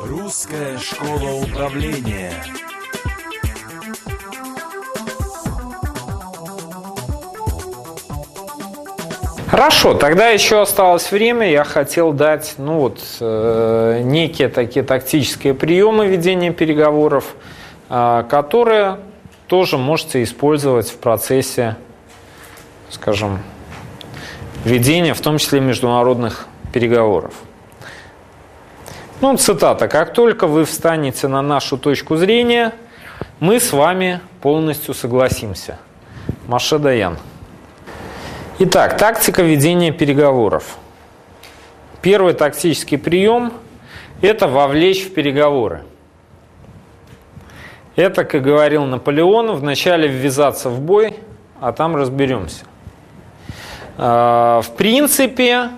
Русская школа управления. Хорошо, тогда еще осталось время. Я хотел дать ну вот, э, некие такие тактические приемы ведения переговоров, э, которые тоже можете использовать в процессе, скажем, ведения, в том числе международных переговоров. Ну, цитата. «Как только вы встанете на нашу точку зрения, мы с вами полностью согласимся». Маше Даян. Итак, тактика ведения переговоров. Первый тактический прием – это вовлечь в переговоры. Это, как говорил Наполеон, вначале ввязаться в бой, а там разберемся. А, в принципе,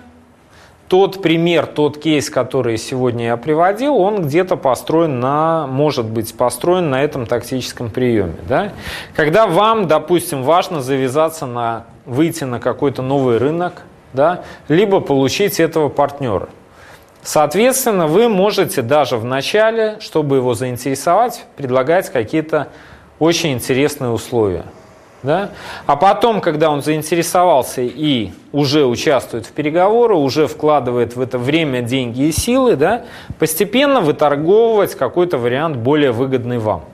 тот пример, тот кейс, который сегодня я приводил, он где-то построен на, может быть построен на этом тактическом приеме. Да? Когда вам, допустим, важно завязаться на выйти на какой-то новый рынок, да, либо получить этого партнера. Соответственно, вы можете даже в начале, чтобы его заинтересовать, предлагать какие-то очень интересные условия. Да? А потом, когда он заинтересовался и уже участвует в переговоры, уже вкладывает в это время, деньги и силы, да, постепенно выторговывать какой-то вариант более выгодный вам.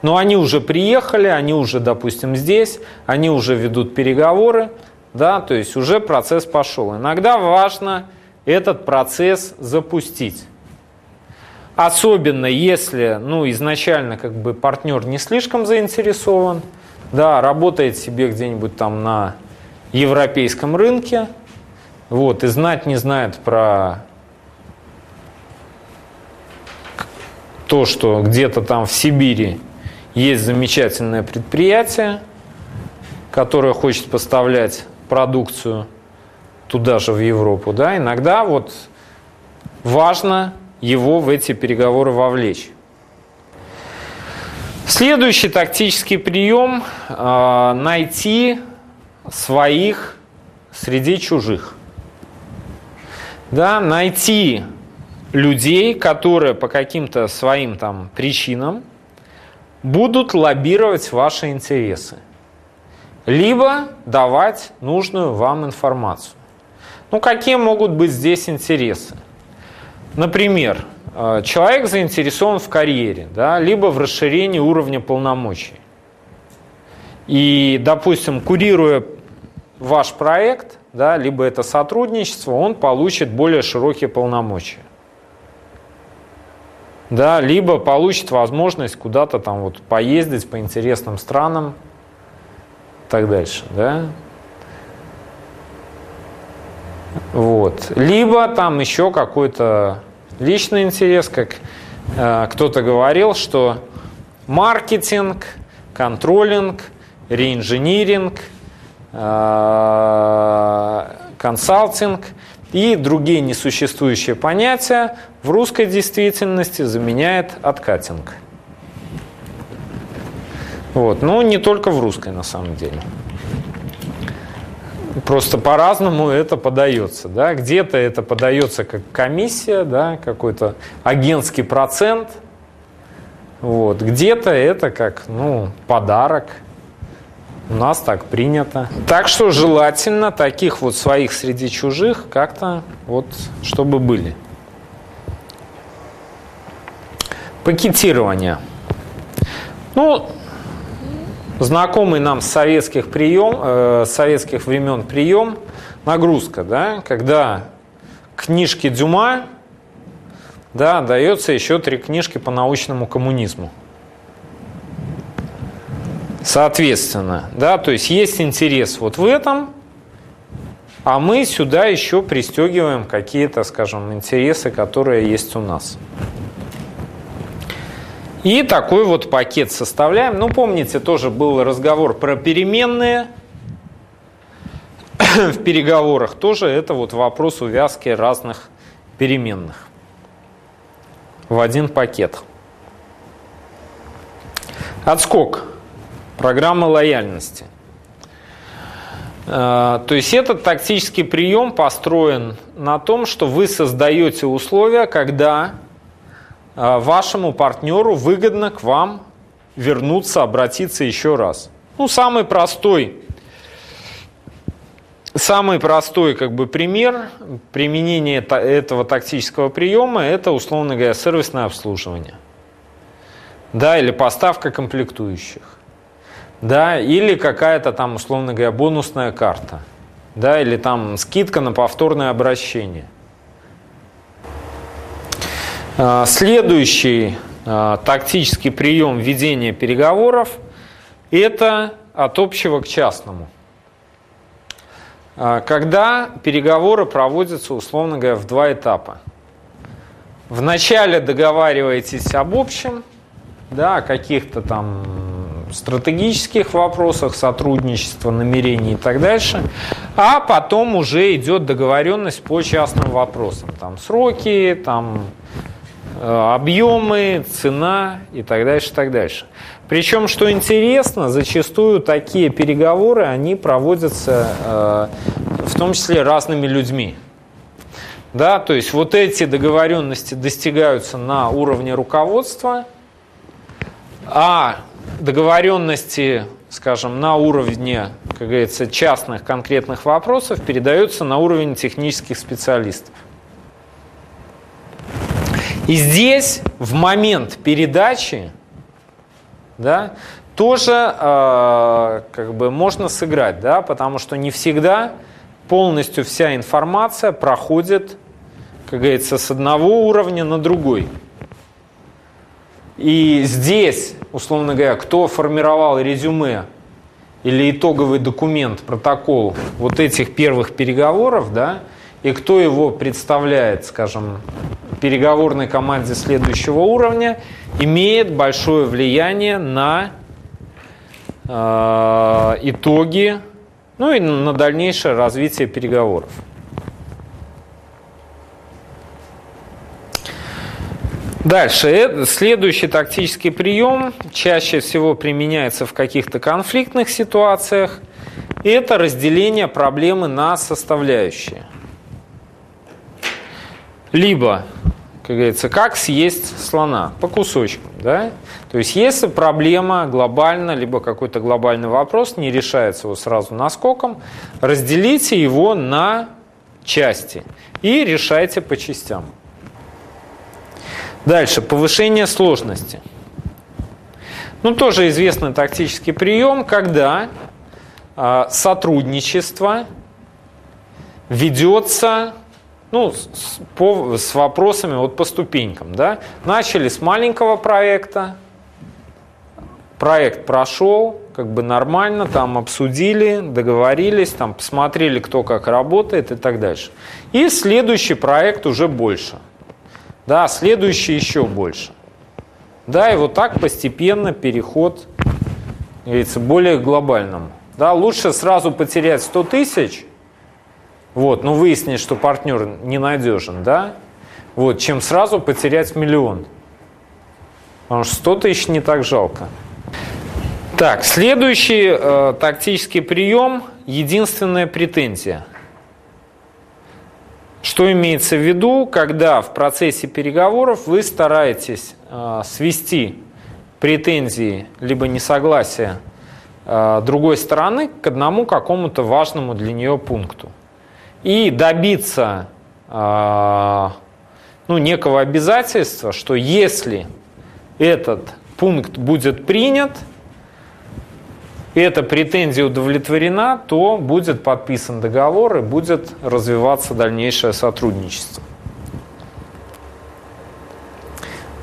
Но они уже приехали, они уже, допустим, здесь, они уже ведут переговоры, да, то есть уже процесс пошел. Иногда важно этот процесс запустить. Особенно если ну, изначально как бы партнер не слишком заинтересован, да, работает себе где-нибудь там на европейском рынке, вот, и знать не знает про то, что где-то там в Сибири есть замечательное предприятие, которое хочет поставлять продукцию туда же, в Европу. Да? Иногда вот важно его в эти переговоры вовлечь. Следующий тактический прием э, – найти своих среди чужих. Да, найти людей, которые по каким-то своим там причинам будут лоббировать ваши интересы, либо давать нужную вам информацию. Ну, какие могут быть здесь интересы? Например, э, человек заинтересован в карьере, да, либо в расширении уровня полномочий. И, допустим, курируя ваш проект, да, либо это сотрудничество, он получит более широкие полномочия да, либо получит возможность куда-то там вот поездить по интересным странам и так дальше, да. Вот. Либо там еще какой-то личный интерес, как э, кто-то говорил, что маркетинг, контролинг, реинжиниринг, э, консалтинг – и другие несуществующие понятия в русской действительности заменяет откатинг. Вот. Но не только в русской на самом деле. Просто по-разному это подается. Да? Где-то это подается как комиссия, да? какой-то агентский процент. Вот. Где-то это как ну, подарок – у нас так принято. Так что желательно таких вот своих среди чужих как-то вот, чтобы были. Пакетирование. Ну, знакомый нам с советских, прием, э, советских времен прием нагрузка, да, когда книжки Дюма да, дается еще три книжки по научному коммунизму. Соответственно, да, то есть есть интерес вот в этом, а мы сюда еще пристегиваем какие-то, скажем, интересы, которые есть у нас. И такой вот пакет составляем. Ну, помните, тоже был разговор про переменные в переговорах. Тоже это вот вопрос увязки разных переменных в один пакет. Отскок. Программа лояльности. Э, то есть этот тактический прием построен на том, что вы создаете условия, когда вашему партнеру выгодно к вам вернуться, обратиться еще раз. Ну, самый простой, самый простой как бы, пример применения этого тактического приема – это, условно говоря, сервисное обслуживание. Да, или поставка комплектующих да, или какая-то там, условно говоря, бонусная карта, да, или там скидка на повторное обращение. А, следующий а, тактический прием ведения переговоров – это от общего к частному. А, когда переговоры проводятся, условно говоря, в два этапа. Вначале договариваетесь об общем, да, о каких-то там стратегических вопросах сотрудничества, намерений и так дальше. А потом уже идет договоренность по частным вопросам. Там сроки, там объемы, цена и так дальше, и так дальше. Причем, что интересно, зачастую такие переговоры, они проводятся э, в том числе разными людьми. Да, то есть вот эти договоренности достигаются на уровне руководства, а договоренности, скажем, на уровне, как говорится, частных конкретных вопросов передаются на уровень технических специалистов. И здесь в момент передачи да, тоже э, как бы можно сыграть, да, потому что не всегда полностью вся информация проходит, как говорится, с одного уровня на другой. И здесь, условно говоря, кто формировал резюме или итоговый документ, протокол вот этих первых переговоров, да, и кто его представляет, скажем, переговорной команде следующего уровня, имеет большое влияние на э, итоги, ну и на дальнейшее развитие переговоров. Дальше. Следующий тактический прием чаще всего применяется в каких-то конфликтных ситуациях. Это разделение проблемы на составляющие. Либо, как говорится, как съесть слона по кусочкам. Да? То есть, если проблема глобальна, либо какой-то глобальный вопрос не решается его сразу наскоком, разделите его на части и решайте по частям. Дальше, повышение сложности. Ну, тоже известный тактический прием, когда э, сотрудничество ведется ну, с, по, с вопросами вот по ступенькам. Да? Начали с маленького проекта, проект прошел, как бы нормально, там обсудили, договорились, там посмотрели, кто как работает и так дальше. И следующий проект уже больше – да, следующий еще больше. Да, и вот так постепенно переход, говорится, более глобальному. Да, лучше сразу потерять 100 тысяч, вот, но выяснить, что партнер ненадежен, да, вот, чем сразу потерять миллион. Потому что 100 тысяч не так жалко. Так, следующий э, тактический прием – единственная претензия – что имеется в виду, когда в процессе переговоров вы стараетесь э, свести претензии либо несогласия э, другой стороны к одному какому-то важному для нее пункту и добиться э, ну, некого обязательства, что если этот пункт будет принят – эта претензия удовлетворена, то будет подписан договор и будет развиваться дальнейшее сотрудничество.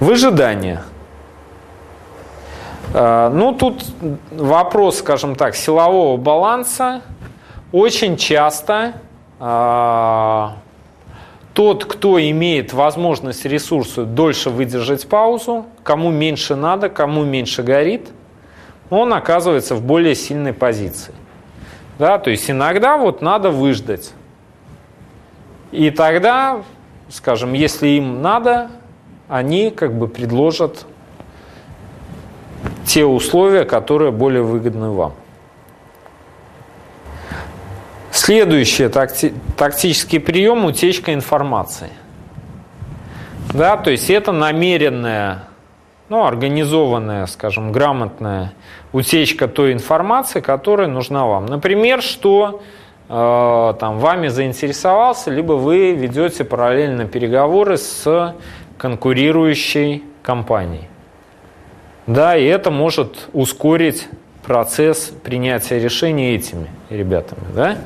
Выжидание. А, ну, тут вопрос, скажем так, силового баланса. Очень часто а, тот, кто имеет возможность ресурсу дольше выдержать паузу, кому меньше надо, кому меньше горит – он оказывается в более сильной позиции. Да, то есть иногда вот надо выждать. И тогда, скажем, если им надо, они как бы предложат те условия, которые более выгодны вам. Следующий такти, тактический прием – утечка информации. Да, то есть это намеренная, ну, организованная, скажем, грамотная утечка той информации, которая нужна вам. Например, что э, там, вами заинтересовался, либо вы ведете параллельно переговоры с конкурирующей компанией. Да, и это может ускорить процесс принятия решений этими ребятами. Да?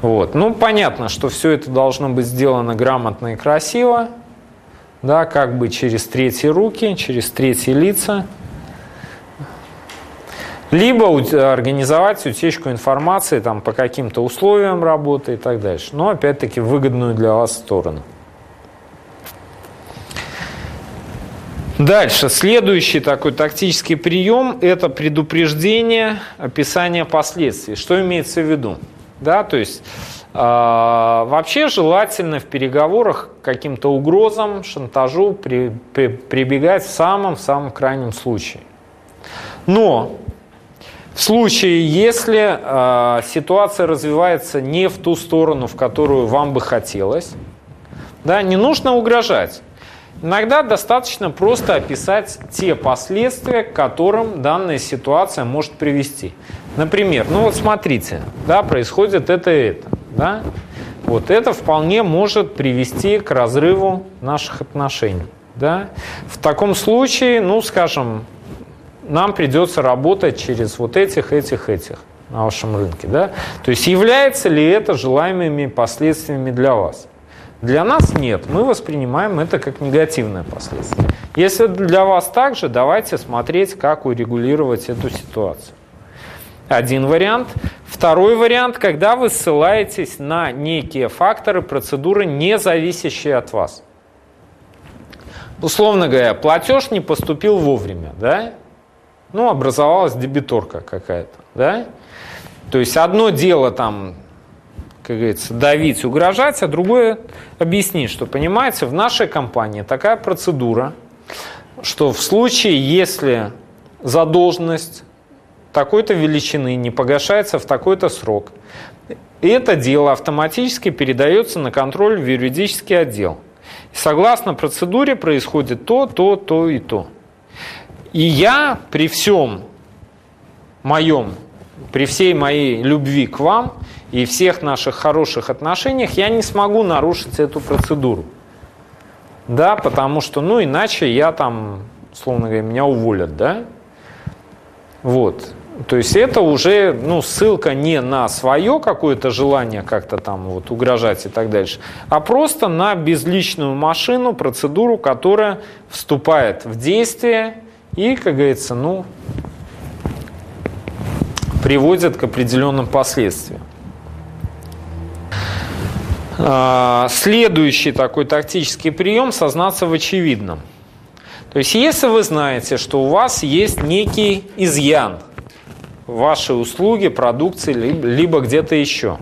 Вот. Ну, понятно, что все это должно быть сделано грамотно и красиво, да, как бы через третьи руки, через третьи лица. Либо организовать утечку информации там, по каким-то условиям работы и так дальше. Но, опять-таки, выгодную для вас сторону. Дальше, следующий такой тактический прием – это предупреждение, описание последствий. Что имеется в виду? Да, то есть э, вообще желательно в переговорах каким-то угрозам, шантажу при, при, прибегать в самом-самом крайнем случае. Но в случае, если э, ситуация развивается не в ту сторону, в которую вам бы хотелось, да, не нужно угрожать. Иногда достаточно просто описать те последствия, к которым данная ситуация может привести. Например, ну вот смотрите, да, происходит это и это. Да? Вот это вполне может привести к разрыву наших отношений. Да? В таком случае, ну, скажем, нам придется работать через вот этих, этих, этих на вашем рынке. Да? То есть является ли это желаемыми последствиями для вас? Для нас нет, мы воспринимаем это как негативное последствие. Если для вас так же, давайте смотреть, как урегулировать эту ситуацию. Один вариант. Второй вариант, когда вы ссылаетесь на некие факторы, процедуры, не зависящие от вас. Условно говоря, платеж не поступил вовремя, да? Ну, образовалась дебиторка какая-то, да? То есть одно дело там как говорится, давить, угрожать, а другое объяснить, что, понимаете, в нашей компании такая процедура, что в случае, если задолженность такой-то величины не погашается в такой-то срок, это дело автоматически передается на контроль в юридический отдел. И согласно процедуре происходит то, то, то и то. И я при всем моем, при всей моей любви к вам и всех наших хороших отношениях я не смогу нарушить эту процедуру. Да, потому что, ну, иначе я там, словно говоря, меня уволят, да? Вот. То есть это уже ну, ссылка не на свое какое-то желание как-то там вот угрожать и так дальше, а просто на безличную машину, процедуру, которая вступает в действие и, как говорится, ну, приводит к определенным последствиям. А, следующий такой тактический прием – сознаться в очевидном. То есть, если вы знаете, что у вас есть некий изъян в вашей услуге, продукции, либо где-то еще,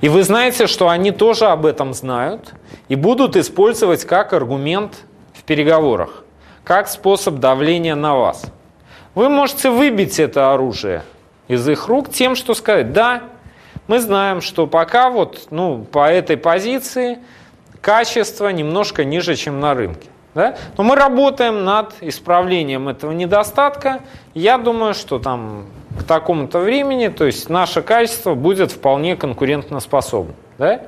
и вы знаете, что они тоже об этом знают и будут использовать как аргумент в переговорах, как способ давления на вас. Вы можете выбить это оружие из их рук тем, что сказать, да, мы знаем, что пока вот ну, по этой позиции качество немножко ниже, чем на рынке. Да? Но мы работаем над исправлением этого недостатка. Я думаю, что там к такому-то времени, то есть наше качество будет вполне конкурентоспособным. Да?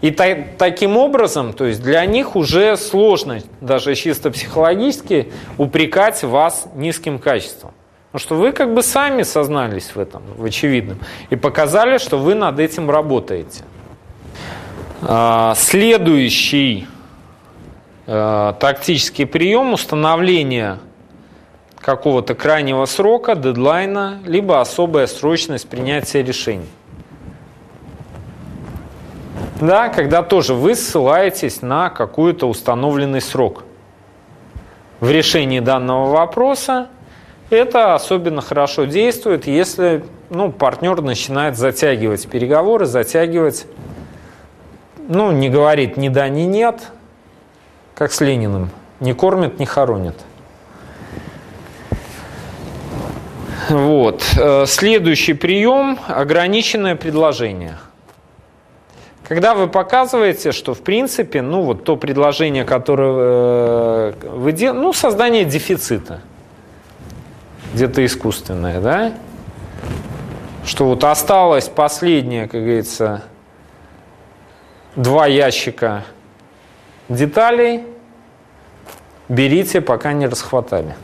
И та, таким образом, то есть для них уже сложно, даже чисто психологически, упрекать вас низким качеством. Потому что вы как бы сами сознались в этом, в очевидном, и показали, что вы над этим работаете. А, следующий тактический прием установления какого-то крайнего срока, дедлайна, либо особая срочность принятия решений. Да, когда тоже вы ссылаетесь на какой-то установленный срок в решении данного вопроса, это особенно хорошо действует, если ну, партнер начинает затягивать переговоры, затягивать, ну, не говорит ни да, ни нет, как с Лениным, не кормит, не хоронит. Вот. Э, следующий прием – ограниченное предложение. Когда вы показываете, что в принципе, ну вот то предложение, которое э, вы делаете, ну создание дефицита, где-то искусственное, да, что вот осталось последнее, как говорится, два ящика деталей, берите, пока не расхватали.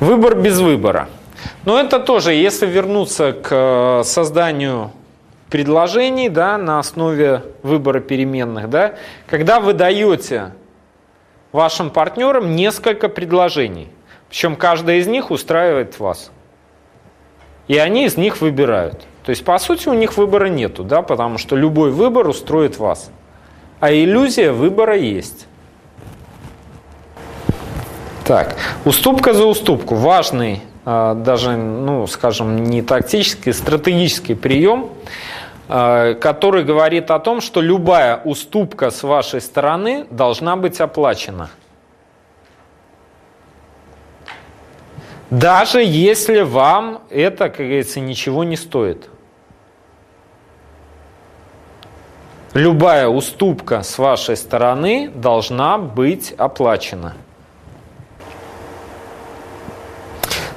Выбор без выбора. Но это тоже, если вернуться к э, созданию предложений да, на основе выбора переменных, да, когда вы даете вашим партнерам несколько предложений, причем каждая из них устраивает вас. И они из них выбирают. То есть, по сути, у них выбора нету, да, потому что любой выбор устроит вас. А иллюзия выбора есть. Так, уступка за уступку. Важный, а, даже, ну, скажем, не тактический, стратегический прием, а, который говорит о том, что любая уступка с вашей стороны должна быть оплачена. Даже если вам это, как говорится, ничего не стоит. Любая уступка с вашей стороны должна быть оплачена.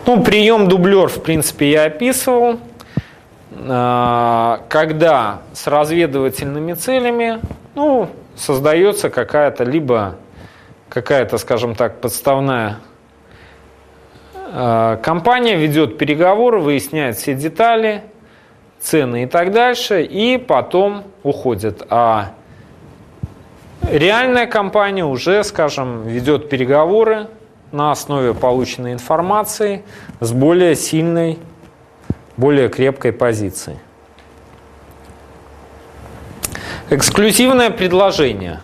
Ну, прием дублер, в принципе, я описывал. А, когда с разведывательными целями ну, создается какая-то либо какая-то, скажем так, подставная а, компания, ведет переговоры, выясняет все детали, цены и так дальше, и потом уходит. А реальная компания уже, скажем, ведет переговоры, на основе полученной информации с более сильной, более крепкой позицией. Эксклюзивное предложение.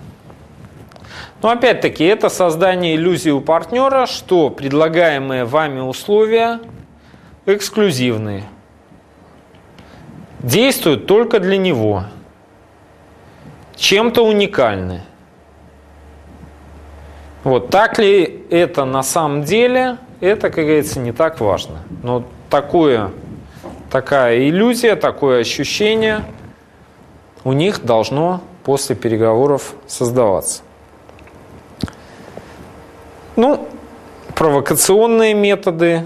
Но опять-таки это создание иллюзии у партнера, что предлагаемые вами условия эксклюзивные. Действуют только для него. Чем-то уникальны. Вот, так ли это на самом деле, это, как говорится, не так важно. Но такое, такая иллюзия, такое ощущение у них должно после переговоров создаваться. Ну, провокационные методы,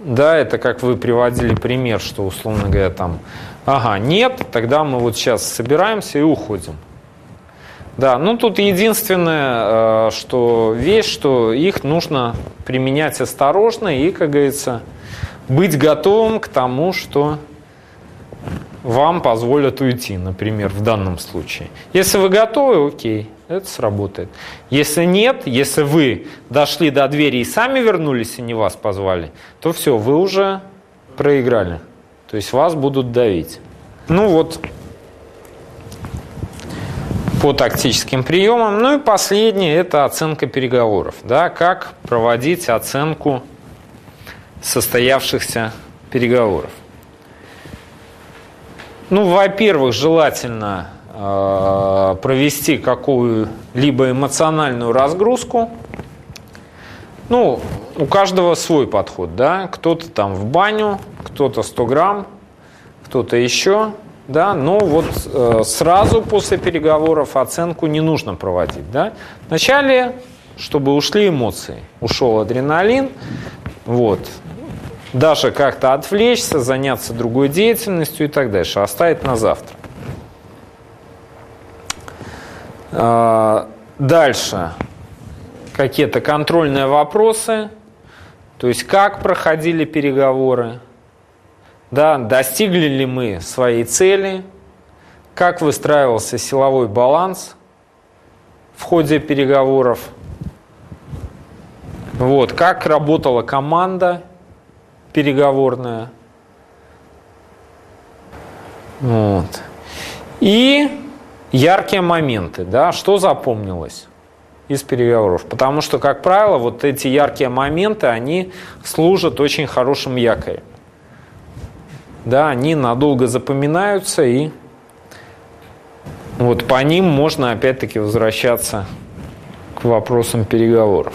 да, это как вы приводили пример, что, условно говоря, там, ага, нет, тогда мы вот сейчас собираемся и уходим. Да, ну тут единственное, э, что вещь, что их нужно применять осторожно и, как говорится, быть готовым к тому, что вам позволят уйти, например, в данном случае. Если вы готовы, окей, это сработает. Если нет, если вы дошли до двери и сами вернулись и не вас позвали, то все, вы уже проиграли. То есть вас будут давить. Ну вот, по тактическим приемам. Ну и последнее – это оценка переговоров. Да, как проводить оценку состоявшихся переговоров. Ну, во-первых, желательно э, провести какую-либо эмоциональную разгрузку. Ну, у каждого свой подход, да. Кто-то там в баню, кто-то 100 грамм, кто-то еще да, но вот э, сразу после переговоров оценку не нужно проводить. Да. Вначале, чтобы ушли эмоции, ушел адреналин, вот, даже как-то отвлечься, заняться другой деятельностью и так дальше, оставить на завтра. Э, дальше. Какие-то контрольные вопросы, то есть как проходили переговоры, да, достигли ли мы своей цели, как выстраивался силовой баланс в ходе переговоров, вот, как работала команда переговорная. Вот. И яркие моменты, да, что запомнилось из переговоров. Потому что, как правило, вот эти яркие моменты, они служат очень хорошим якорем да, они надолго запоминаются, и вот по ним можно опять-таки возвращаться к вопросам переговоров.